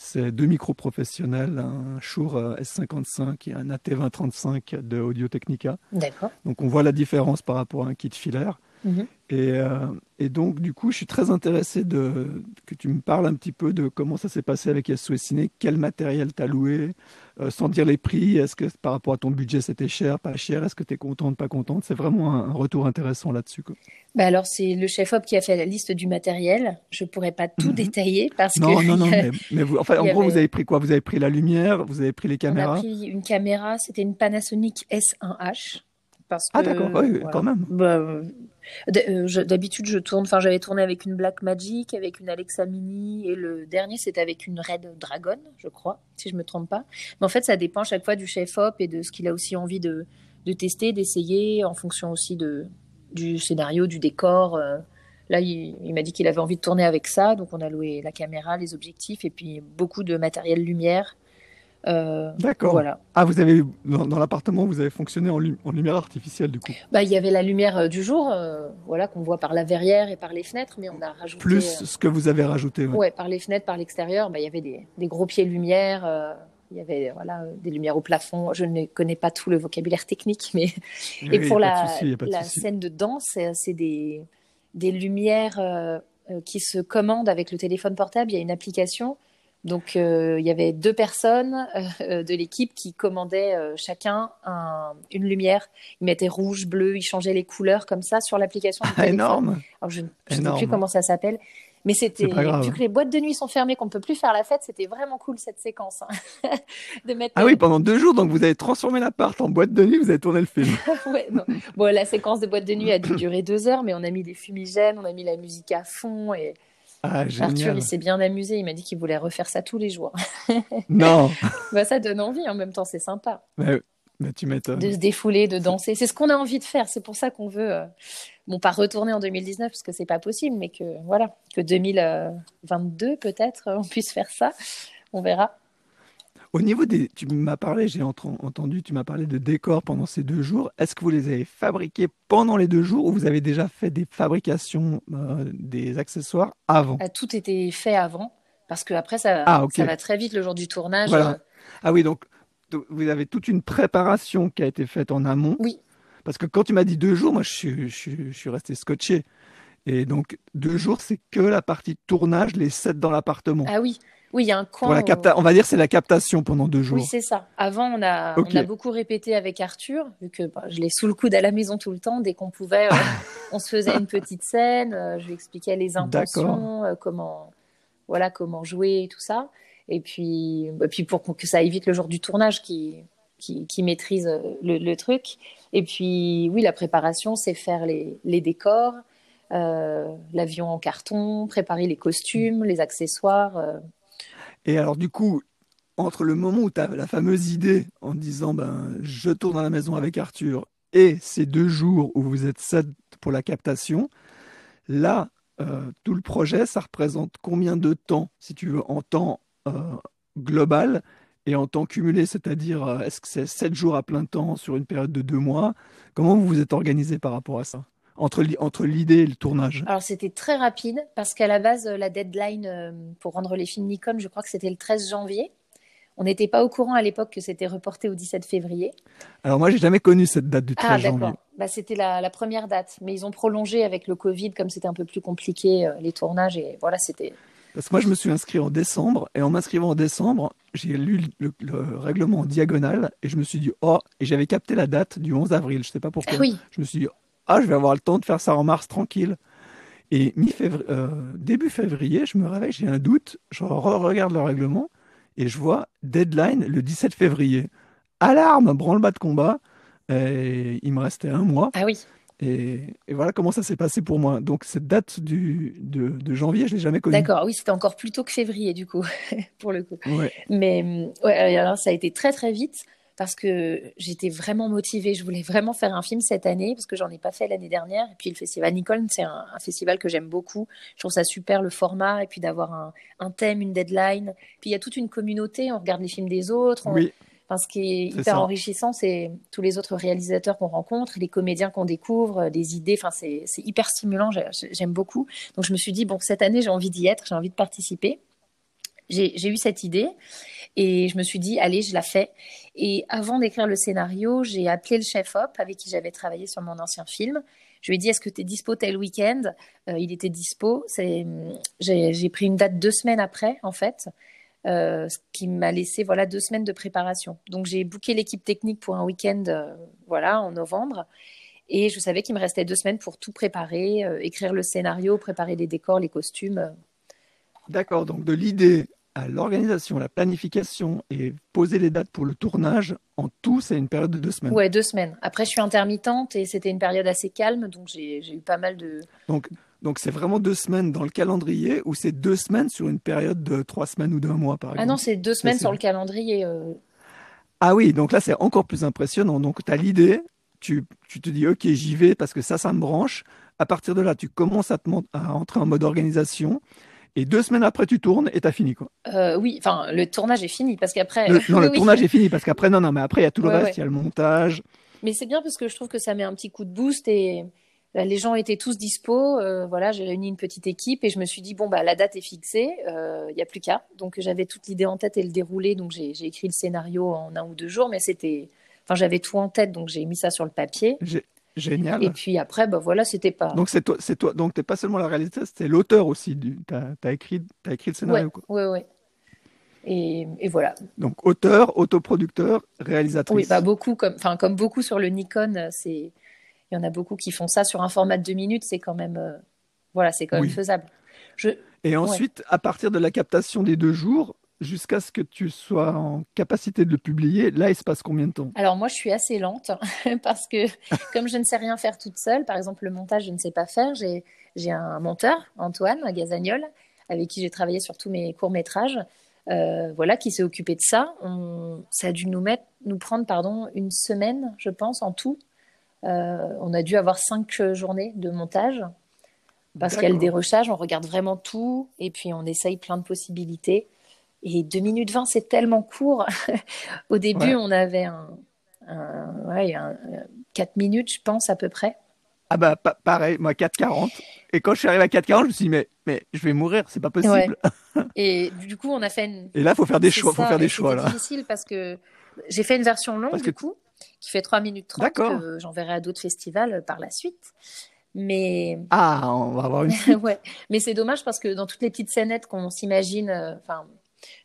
C: c'est deux micros professionnels, un Shure euh, S55 et un AT2035 de Audio Technica.
D: D'accord.
C: Donc on voit la différence par rapport à un kit filaire.
D: Mhm.
C: Et, euh, et donc du coup, je suis très intéressé de, que tu me parles un petit peu de comment ça s'est passé avec SOS Ciné, quel matériel tu as loué, euh, sans dire les prix, est-ce que par rapport à ton budget c'était cher, pas cher, est-ce que tu es contente, pas contente? C'est vraiment un, un retour intéressant là-dessus.
D: Bah alors, c'est le chef-op qui a fait la liste du matériel. Je pourrais pas tout
C: Mhm.
D: détailler parce
C: Non,
D: que
C: non, non,
D: a-
C: mais, mais vous, enfin, en gros,
D: avait-
C: vous avez pris quoi? Vous avez pris la lumière, vous avez pris les
D: on a
C: caméras?
D: pris une caméra, c'était une Panasonic S1H. Parce
C: Ah
D: que,
C: d'accord, ouais,
D: voilà.
C: quand même.
D: Bah, euh, D'habitude, je tourne. Enfin, j'avais tourné avec une Blackmagic, avec une Alexa Mini, et le dernier, c'était avec une Red Dragon, je crois, si je me trompe pas. Mais en fait, ça dépend chaque fois du chef-op et de ce qu'il a aussi envie de, de tester, d'essayer, en fonction aussi de, du scénario, du décor. euh. Là, il, il m'a dit qu'il avait envie de tourner avec ça, donc on a loué la caméra, les objectifs, et puis beaucoup de matériel lumière. Euh,
C: D'accord.
D: voilà.
C: Ah, vous avez dans, dans l'appartement, vous avez fonctionné en, lu- en lumière artificielle du coup.
D: Bah, il y avait la lumière euh, du jour, euh, voilà, qu'on voit par la verrière et par les fenêtres, mais on a rajouté.
C: Plus ce que vous avez rajouté. ouais.
D: ouais, par les fenêtres, par l'extérieur, bah, il y avait des, des gros pieds lumière. il y avait voilà des lumières au plafond. Je ne connais pas tout le vocabulaire technique, mais [LAUGHS]
C: Oui,
D: et pour
C: de
D: la,
C: souci, de
D: scène de danse, c'est des des lumières qui se commandent avec le téléphone portable. Il y a une application. Donc euh, il y avait deux personnes euh, de l'équipe qui commandaient euh, chacun un- une lumière. Ils mettaient rouge, bleu, ils changeaient les couleurs comme ça sur l'application
C: Ah, énorme.
D: Alors, je ne sais plus comment ça s'appelle. Mais c'était, vu que les boîtes de nuit sont fermées, qu'on ne peut plus faire la fête, c'était vraiment cool cette séquence. hein. [LAUGHS] de mettre,
C: Ah oui, pendant deux jours, donc vous avez transformé l'appart en boîte de nuit, vous avez tourné le film. [LAUGHS]
D: Ouais, non. Bon, la séquence de boîte de nuit a dû durer deux heures, mais on a mis des fumigènes, on a mis la musique à fond. Et
C: Ah,
D: Arthur, il s'est bien amusé. Il m'a dit qu'il voulait refaire ça tous les jours. [LAUGHS]
C: Non,
D: bah, ça donne envie. En même temps, c'est sympa
C: mais, mais tu m'étonnes.
D: de se défouler, de danser. C'est ce qu'on a envie de faire. C'est pour ça qu'on veut, euh, bon, pas retourner en 2019 parce que c'est pas possible, mais que voilà, que 2022 peut-être on puisse faire ça. On verra.
C: Au niveau des, tu m'as parlé, j'ai entendu, tu m'as parlé de décors pendant ces deux jours. Est-ce que vous les avez fabriqués pendant les deux jours ou vous avez déjà fait des fabrications euh, des accessoires avant?
D: Ah, Tout était fait avant parce que après ça,
C: Ah,
D: ça va très vite le jour du tournage.
C: Voilà.
D: euh,
C: Ah oui, donc, vous avez toute une préparation qui a été faite en amont.
D: Oui.
C: Parce que quand tu m'as dit deux jours, moi je suis, je je suis resté scotché. Et donc deux jours, c'est que la partie tournage, les sets dans l'appartement.
D: Ah oui, oui, il y a un coin.
C: Pour la
D: où-
C: capta- on va dire c'est la captation pendant deux jours.
D: Oui, c'est ça. Avant, on a, on a beaucoup répété avec Arthur, vu que bah, je l'ai sous le coude à la maison tout le temps. Dès qu'on pouvait, [LAUGHS] euh, on se faisait une petite scène. euh, je lui expliquais les intentions, euh, comment, voilà, comment jouer et tout ça. Et puis, bah, puis pour que ça évite le jour du tournage, qui, qui, qui maîtrise euh, le, le truc. Et puis, oui, la préparation, c'est faire les, les décors, euh, l'avion en carton, préparer les costumes, les accessoires. euh,
C: Et alors du coup, entre le moment où tu as la fameuse idée en disant ben je tourne à la maison avec Arthur et ces deux jours où vous êtes sept pour la captation, là euh, tout le projet, ça représente combien de temps, si tu veux, en temps euh, global et en temps cumulé, c'est-à-dire euh, est-ce que c'est sept jours à plein temps sur une période de deux mois? Comment vous vous êtes organisé par rapport à ça? Entre, li- entre l'idée et le tournage.
D: Alors c'était très rapide parce qu'à la base, euh, la deadline euh, pour rendre les films Nikon, je crois que c'était le 13 janvier. On n'était pas au courant à l'époque que c'était reporté au 17 février.
C: Alors moi, j'ai jamais connu cette date du 13
D: Ah
C: janvier.
D: Bah, c'était la, la première date, mais ils ont prolongé avec le Covid comme c'était un peu plus compliqué euh, les tournages et voilà c'était.
C: Parce que moi, je me suis inscrit en décembre, et en m'inscrivant en décembre, j'ai lu le, le règlement en diagonale, et je me suis dit, oh, et j'avais capté la date du 11 avril, je sais pas pourquoi.
D: Ah oui.
C: Je me suis dit, ah, je vais avoir le temps de faire ça en mars tranquille. Et mi-février, euh, début février, je me réveille, j'ai un doute, je regarde le règlement et je vois deadline le 17 février. Alarme, branle-bas de combat. Et il me restait un mois.
D: Ah oui.
C: Et, et voilà comment ça s'est passé pour moi. Donc cette date du, de, de janvier, je l'ai jamais connue.
D: D'accord, oui, c'était encore plus tôt que février du coup, [LAUGHS] pour le coup.
C: Ouais.
D: Mais ouais, alors ça a été très très vite parce que j'étais vraiment motivée. Je voulais vraiment faire un film cette année parce que j'en ai pas fait l'année dernière. Et puis le festival Nicole, c'est un, un, festival que j'aime beaucoup. Je trouve ça super le format et puis d'avoir un, un, thème, une deadline. Puis il y a toute une communauté. On regarde les films des autres. On...
C: Oui.
D: Enfin, ce qui est, est hyper ça. enrichissant, c'est tous les autres réalisateurs qu'on rencontre, les comédiens qu'on découvre, des idées. Enfin, c'est hyper stimulant. J'aime beaucoup. Donc je me suis dit bon, cette année j'ai envie d'y être, j'ai envie de participer. J'ai eu cette idée. Et je me suis dit, allez, je la fais. Et avant d'écrire le scénario, j'ai appelé le chef-op avec qui j'avais travaillé sur mon ancien film. Je lui ai dit, est-ce que tu es dispo tel week-end? Euh, Il était dispo. J'ai pris une date deux semaines après, en fait, euh, ce qui m'a laissé voilà, deux semaines de préparation. Donc j'ai booké l'équipe technique pour un week-end euh, voilà, en novembre. Et je savais qu'il me restait deux semaines pour tout préparer, écrire le scénario, préparer les décors, les costumes.
C: D'accord, donc de l'idée à l'organisation, la planification et poser les dates pour le tournage, en tout, c'est une période de deux semaines.
D: Ouais, deux semaines. Après, je suis intermittente et c'était une période assez calme, donc j'ai eu pas mal de.
C: Donc, donc c'est vraiment deux semaines dans le calendrier ou c'est deux semaines sur une période de trois semaines ou d'un mois, par exemple
D: Ah non, c'est deux semaines sur le calendrier. Euh...
C: Ah oui, donc là, c'est encore plus impressionnant. Donc, tu as l'idée, tu, tu, te dis, OK, j'y vais parce que ça, ça me branche. À partir de là, tu commences à, te à entrer en mode organisation. Et deux semaines après, tu tournes et t'as fini, quoi.
D: Euh, oui, enfin, le tournage est fini parce qu'après.
C: Le, non, [LAUGHS] le oui. tournage est fini parce qu'après, non, non, mais après, il y a tout le ouais, reste, il ouais. y a le montage.
D: Mais c'est bien parce que je trouve que ça met un petit coup de boost et bah, les gens étaient tous dispo. Euh, voilà, j'ai réuni une petite équipe et je me suis dit, bon, bah, la date est fixée, il euh, n'y a plus qu'à. Donc, j'avais toute l'idée en tête et le déroulé. Donc, j'ai écrit le scénario en un ou deux jours, mais c'était. Enfin, j'avais tout en tête, donc j'ai mis ça sur le papier.
C: Génial.
D: Et puis après, bah voilà, c'était pas.
C: Donc c'est toi, c'est toi. Donc t'es pas seulement la réalisatrice, c'est l'auteur aussi. Du... T'as as écrit, as écrit le scénario.
D: Ouais, ouais. Et, et, voilà.
C: Donc auteur, autoproducteur, réalisatrice.
D: Oui, bah beaucoup comme, enfin comme beaucoup sur le Nikon, c'est, il y en a beaucoup qui font ça sur un format de deux minutes, c'est quand même, euh... voilà, c'est quand même oui. faisable. Je...
C: Et ensuite, ouais. à partir de la captation des deux jours, jusqu'à ce que tu sois en capacité de le publier, là, il se passe combien de temps?
D: Alors moi, je suis assez lente [LAUGHS] parce que [LAUGHS] comme je ne sais rien faire toute seule, par exemple le montage, je ne sais pas faire. J'ai un monteur, Antoine Gazagnol, avec qui j'ai travaillé sur tous mes courts métrages, euh, voilà, qui s'est occupé de ça. On, ça a dû nous mettre, nous prendre, pardon, une semaine, je pense, en tout. Euh, on a dû avoir cinq journées de montage parce qu'il y a le dérochage, on regarde vraiment tout et puis on essaye plein de possibilités. Et 2 minutes 20, c'est tellement court. [LAUGHS] Au début, ouais. on avait un, un, ouais, un, 4 minutes, je pense, à peu près.
C: Ah bah pa pareil, moi 4,40. Et quand je suis arrivé à 4,40, je me suis dit, mais, mais je vais mourir, c'est pas possible.
D: Ouais. [LAUGHS] Et du coup, on a fait une...
C: Et là, il faut faire des choix.
D: Ça,
C: faut faire des choix là.
D: C'est difficile parce que j'ai fait une version longue,
C: parce
D: du
C: que...
D: coup, qui fait 3 minutes 30, que j'enverrai à d'autres festivals par la suite. Mais
C: ah, on va avoir une. [LAUGHS]
D: ouais, mais c'est dommage parce que dans toutes les petites scénettes qu'on s'imagine, enfin, euh,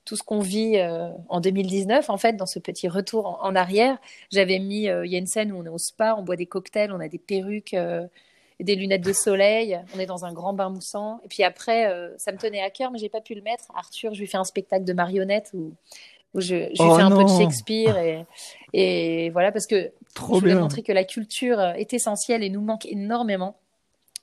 D: tout ce qu'on vit euh, en 2019, en fait, dans ce petit retour en, en arrière, j'avais mis, euh, il y a une scène où on est au spa, on boit des cocktails, on a des perruques, euh, et des lunettes de soleil, on est dans un grand bain moussant. Et puis après, ça me tenait à cœur, mais j'ai pas pu le mettre. Arthur, je lui fais un spectacle de marionnettes où, où je, je lui
C: oh
D: fais un peu de Shakespeare et, et voilà parce que
C: Trop
D: je voulais
C: bien.
D: montrer que la culture est essentielle et nous manque énormément.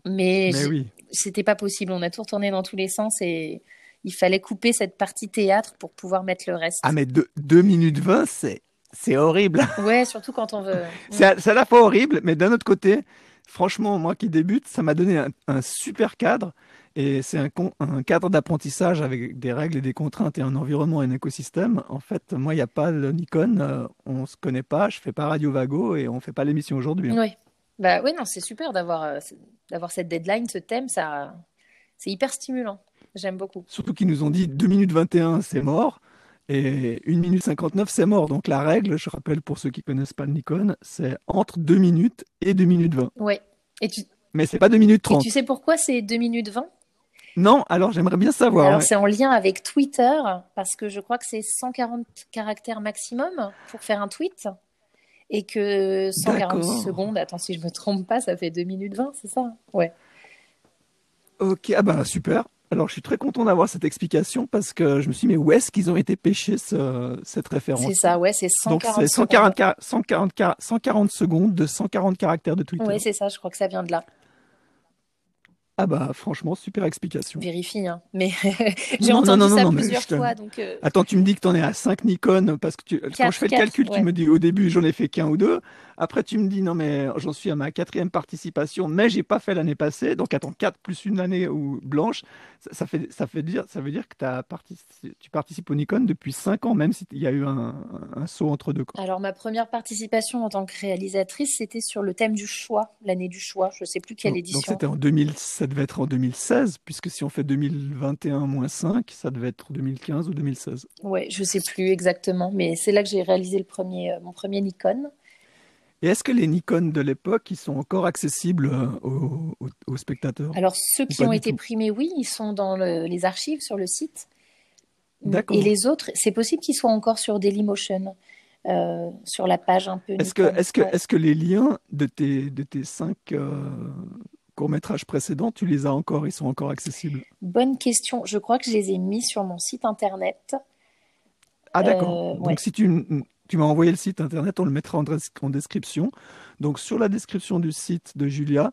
D: Mais,
C: mais oui.
D: c'était pas possible. On a tout retourné dans tous les sens et il fallait couper cette partie théâtre pour pouvoir mettre le reste.
C: Ah, mais 2 minutes 20, c'est. C'est horrible. [LAUGHS]
D: Ouais, surtout quand on veut.
C: c'est à, la fois horrible, mais d'un autre côté, franchement, moi qui débute, ça m'a donné un, un, super cadre. Et c'est un, un, cadre d'apprentissage avec des règles et des contraintes et un environnement et un écosystème. En fait, moi, il n'y a pas le Nikon, euh, on ne se connaît pas, je ne fais pas Radio Vago et on ne fait pas l'émission aujourd'hui.
D: Hein. Oui, bah, oui non, c'est super d'avoir euh, d'avoir cette deadline, ce thème, ça, c'est hyper stimulant. J'aime beaucoup.
C: Surtout qu'ils nous ont dit 2 minutes 21, c'est mort. Et 1 minute 59, c'est mort. Donc la règle, je rappelle pour ceux qui connaissent pas le Nikon, c'est entre 2 minutes et 2 minutes 20.
D: Ouais. Et tu...
C: Mais c'est pas 2 minutes 30.
D: Et tu sais pourquoi c'est 2 minutes 20
C: Non, alors j'aimerais bien savoir.
D: Alors
C: ouais.
D: c'est en lien avec Twitter, parce que je crois que c'est 140 caractères maximum pour faire un tweet. Et que 140 secondes, attends si je me trompe pas, ça fait 2 minutes 20, c'est ça? Ouais.
C: Ok, ah bah super. Alors je suis très content d'avoir cette explication parce que je me suis dit mais où est-ce qu'ils ont été pêchés ce- cette référence?
D: C'est ça, ouais, c'est
C: Donc
D: 140
C: c'est 140,
D: secondes.
C: ca- 140, ca- 140 secondes de 140 caractères de Twitter.
D: Ouais, c'est ça, je crois que ça vient de là.
C: Ah bah franchement, super explication.
D: Vérifie, hein. Mais [LAUGHS] j'ai entendu
C: non, non,
D: ça
C: non,
D: plusieurs
C: te-
D: fois, donc euh,
C: Attends, tu me dis que t'en es à 5 Nikon parce que tu- quand je fais le calcul,
D: ouais.
C: tu me dis au début j'en ai fait qu'un ou deux. Après tu me dis non mais j'en suis à ma quatrième participation, mais j'ai pas fait l'année passée. Donc attends, 4 plus une année ou blanche, ça, ça fait ça fait dire ça veut dire que tu participes au Nikon depuis 5 ans, même s'il y a eu un, un saut entre deux. Quoi.
D: Alors, ma première participation en tant que réalisatrice, c'était sur le thème du choix, l'année du choix. Je sais plus quelle
C: Donc
D: édition.
C: c'était en 2000, ça devait être en 2016, puisque si on fait 2021 moins 5, ça devait être 2015 ou 2016.
D: Ouais, je sais plus exactement, mais c'est là que j'ai réalisé le premier, euh, mon premier Nikon.
C: Et est-ce que les Nikon de l'époque, ils sont encore accessibles euh, aux, aux- aux spectateurs?
D: Alors, ceux qui ont été
C: tout?
D: primés, oui, ils sont dans le- les archives sur le site.
C: D'accord.
D: Et les autres, c'est possible qu'ils soient encore sur Dailymotion, euh, sur la page un peu
C: Est-ce que, est-ce que,
D: Ouais.
C: est-ce que les liens de tes, de tes cinq euh, courts-métrages précédents, tu les as encore, ils sont encore accessibles?
D: Bonne question. Je crois que je les ai mis sur mon site internet.
C: Ah d'accord.
D: Euh,
C: Donc
D: ouais.
C: si tu, tu m'as envoyé le site internet, on le mettra en, des- en description. Donc sur la description du site de Julia,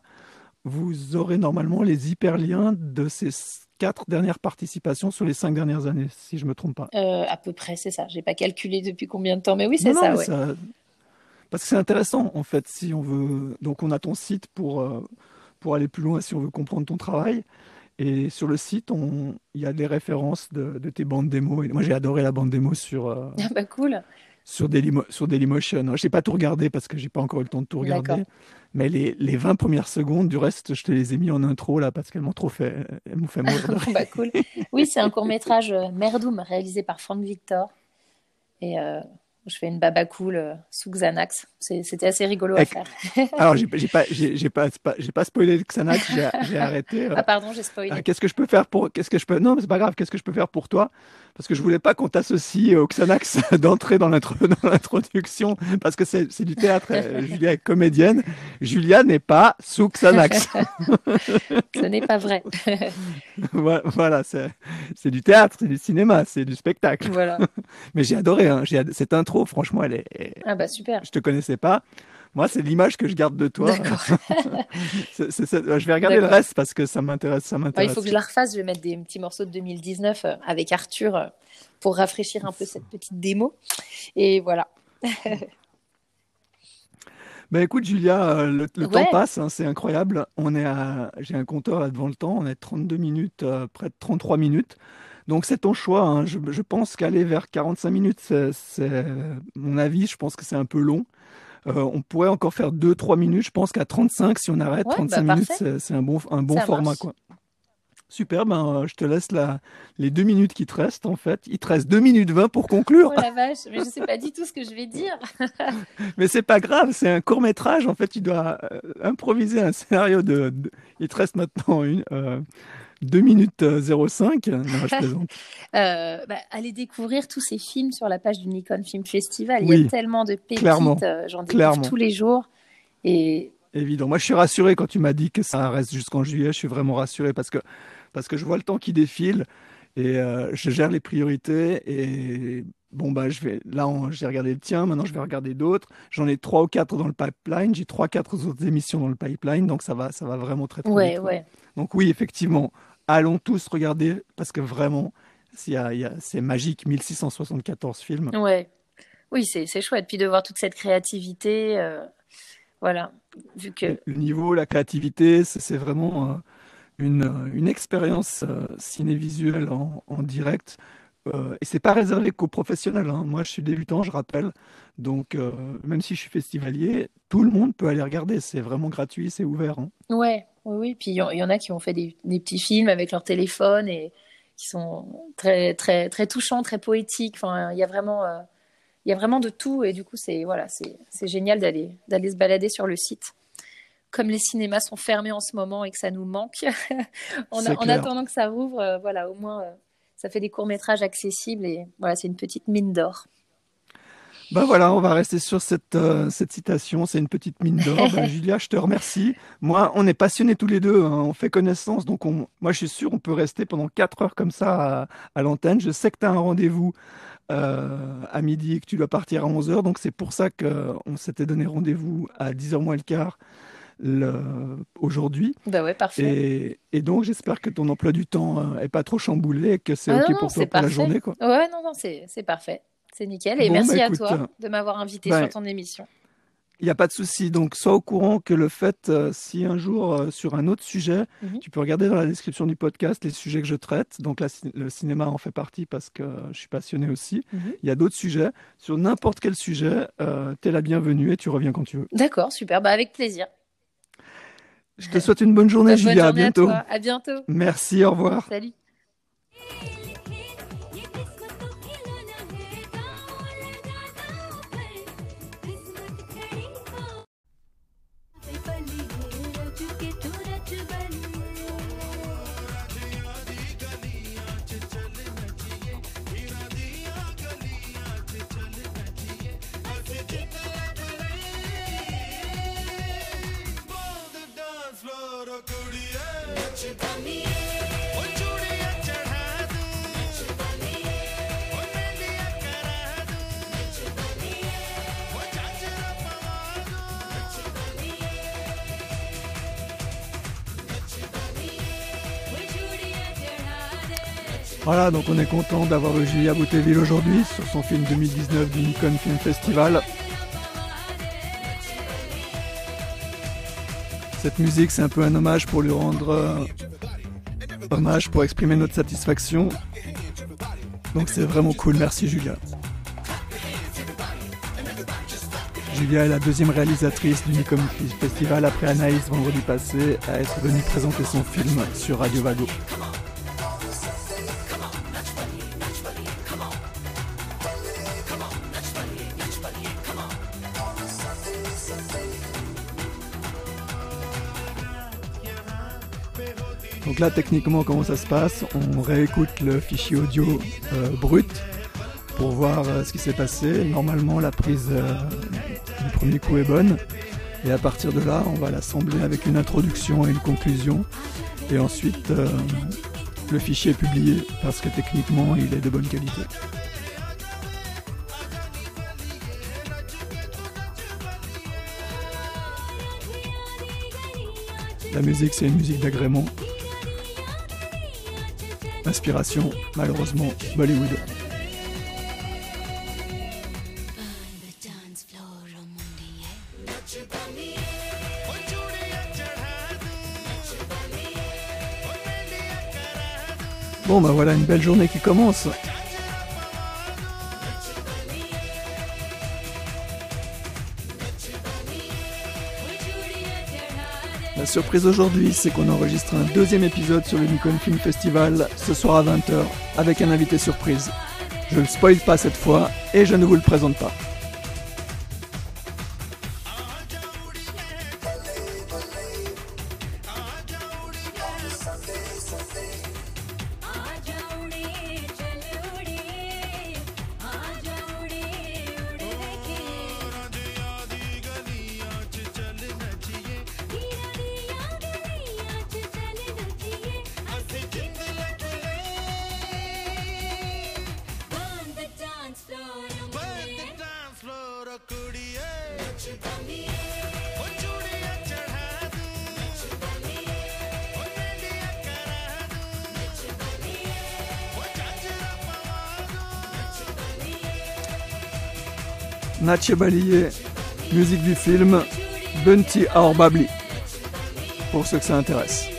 C: vous aurez normalement les hyperliens de ces quatre dernières participations sur les cinq dernières années, si je me trompe pas.
D: Euh, à peu près, c'est ça. J'ai pas calculé depuis combien de temps, mais oui, c'est ça, ouais.
C: ça- Parce que c'est intéressant, en fait, si on veut. Donc, on a ton site pour, euh, pour aller plus loin, si on veut comprendre ton travail. Et sur le site, il y a des références de, de tes bandes démo. Et moi, j'ai adoré la bande démo sur, euh,
D: Ah bah cool.
C: sur, Dailymo... sur Dailymotion. Je n'ai pas tout regardé parce que j'ai pas encore eu le temps de tout regarder. Mais les, les 20 premières secondes, du reste, je te les ai mis en intro là parce qu'elles m'ont trop fait, elles m'ont fait mourir de rire.
D: bah cool. Oui, c'est un [LAUGHS] court-métrage euh, Merdoum réalisé par Frank Victor. Et euh, je fais une baba cool euh, sous Xanax. C'était assez rigolo à faire. [LAUGHS]
C: Alors, j'ai pas, j'ai pas, pas- spoilé le Xanax, j'ai arrêté. euh,
D: Ah pardon, j'ai spoilé.
C: Ah, qu'est-ce que je peux faire pour qu'est-ce que je peux non mais c'est pas grave qu'est-ce que je peux faire pour toi? Parce que je voulais pas qu'on t'associe au Xanax [LAUGHS] d'entrer dans l'intro- dans l'introduction parce que c'est du théâtre euh, [LAUGHS] Julia est comédienne Julia n'est pas sous Xanax
D: Ce n'est pas vrai.
C: Voilà, c'est du théâtre c'est du cinéma c'est du spectacle
D: voilà.
C: mais j'ai adoré hein, cette intro franchement elle est
D: Ah bah super.
C: je te connaissais pas moi c'est l'image que je garde de toi [LAUGHS] c'est- je vais regarder le reste parce que ça m'intéresse ça
D: Ouais, il
C: m'intéresse
D: faut que je la refasse. Je vais mettre des petits morceaux de 2019 euh, avec Arthur euh, pour rafraîchir un peu cette petite démo. Et voilà. [LAUGHS]
C: Ben écoute Julia, euh, le, temps passe, hein, c'est incroyable. On est à, j'ai un compteur là devant le temps, on est 32 minutes, euh, près de 33 minutes. Donc c'est ton choix. hein. Je, je pense qu'aller vers 45 minutes, c'est, mon avis. Je pense que c'est un peu long. Euh, on pourrait encore faire 2-3 minutes. Je pense qu'à 35, si on arrête,
D: Ouais,
C: 35
D: bah,
C: minutes, c'est, un bon, un bon
D: Ça
C: format
D: marche.
C: quoi. Super, ben euh, je te laisse la, les deux minutes qui te restent en fait. Il te reste 2 minutes 20 pour conclure.
D: Oh la vache, mais je sais pas du tout ce que je vais dire. [LAUGHS]
C: Mais c'est pas grave, c'est un court métrage. En fait, tu dois euh, improviser un scénario de, de- Il te reste maintenant une, 2 minutes euh, 05. Non, je [LAUGHS] plaisante.
D: Euh, bah, allez découvrir tous ces films sur la page du Nikon Film Festival. Il y a tellement de pépites. euh, J'en découvre tous les jours. Et
C: Évident. Moi, je suis rassuré quand tu m'as dit que ça reste jusqu'en juillet. Je suis vraiment rassuré parce que, parce que je vois le temps qui défile et euh, je gère les priorités. Et bon, bah, je vais, là, j'ai regardé le tien. Maintenant, je vais regarder d'autres. J'en ai trois ou quatre dans le pipeline. J'ai trois, quatre autres émissions dans le pipeline. Donc, ça va, ça va vraiment très, très
D: ouais,
C: vite.
D: ouais.
C: Donc oui, effectivement, allons tous regarder parce que vraiment, c'est magique, 1674 films.
D: Ouais. Oui, c'est chouette. Puis de voir toute cette créativité. euh, voilà. Vu que.
C: Le niveau, la créativité, c'est vraiment euh, une, une expérience euh, cinévisuelle en, en direct. Euh, et c'est pas réservé qu'aux professionnels. hein. Moi, je suis débutant, je rappelle. Donc, euh, même si je suis festivalier, tout le monde peut aller regarder. C'est vraiment gratuit, c'est ouvert. hein.
D: Ouais, oui, oui. Puis il y, en il y en a qui ont fait des, des petits films avec leur téléphone et qui sont très, très, très touchants, très poétiques. Enfin, il y a vraiment, euh, il y a vraiment de tout. Et du coup, c'est voilà, c'est c'est génial d'aller d'aller se balader sur le site. Comme les cinémas sont fermés en ce moment et que ça nous manque, [LAUGHS] en, attendant que ça rouvre, euh, voilà, au moins, euh, ça fait des courts-métrages accessibles et voilà, c'est une petite mine d'or.
C: Bah voilà, on va rester sur cette, euh, cette citation. C'est une petite mine d'or. Bah, [LAUGHS] Julia, je te remercie. Moi, on est passionnés tous les deux. hein. On fait connaissance. Donc, on, moi, je suis sûr, on peut rester pendant quatre heures comme ça à, à l'antenne. Je sais que tu as un rendez-vous euh, à midi et que tu dois partir à 11h. Donc, c'est pour ça qu'on s'était donné rendez-vous à 10h moins le quart aujourd'hui.
E: Bah ouais, parfait.
C: Et, et donc, j'espère que ton emploi du temps euh, est pas trop chamboulé et que c'est
E: Ah
C: OK
E: non, non,
C: pour toi pour la journée, quoi.
E: Ouais, non, non, c'est c'est parfait. C'est nickel. Et
C: Bon,
E: merci
C: bah,
E: à toi
C: euh,
E: de m'avoir invité
C: bah,
E: sur ton émission.
C: Il n'y a pas de souci. Donc, sois au courant que le fait, euh, si un jour, euh, sur un autre sujet,
E: Mhm.
C: tu peux regarder dans la description du podcast les sujets que je traite. Donc, là, le cinéma en fait partie parce que je suis passionné aussi.
E: Mhm.
C: Il y a d'autres sujets. Sur n'importe quel sujet, euh, tu es la bienvenue et tu reviens quand tu veux.
E: D'accord, super. Bah, avec plaisir.
C: Je te souhaite une bonne journée, Julia. À bientôt.
E: toi. À bientôt.
C: Merci, au revoir.
E: Salut.
C: Voilà, donc on est content d'avoir eu Julia Boutéville aujourd'hui sur son film 2019 du Nikon Film Festival. Cette musique, c'est un peu un hommage pour lui rendre euh, hommage, pour exprimer notre satisfaction. Donc c'est vraiment cool, merci Julia. Julia est la deuxième réalisatrice du Nikon Film Festival après Anaïs vendredi passé à être venue présenter son film sur Radio Vago. Donc là, techniquement, comment ça se passe? On réécoute le fichier audio euh, brut pour voir euh, ce qui s'est passé. Normalement, la prise euh, du premier coup est bonne. Et à partir de là, on va l'assembler avec une introduction et une conclusion. Et ensuite, le fichier est publié parce que techniquement, il est de bonne qualité. La musique, c'est une musique d'agrément. Inspiration, malheureusement, Bollywood. Bon, bah voilà une belle journée qui commence. La surprise aujourd'hui, c'est qu'on enregistre un deuxième épisode sur le Nikon Film Festival ce soir à 20h avec un invité surprise. Je ne spoil pas cette fois et je ne vous le présente pas. Nache Baliye, musique du film Bunty Our Babli, pour ceux que ça intéresse.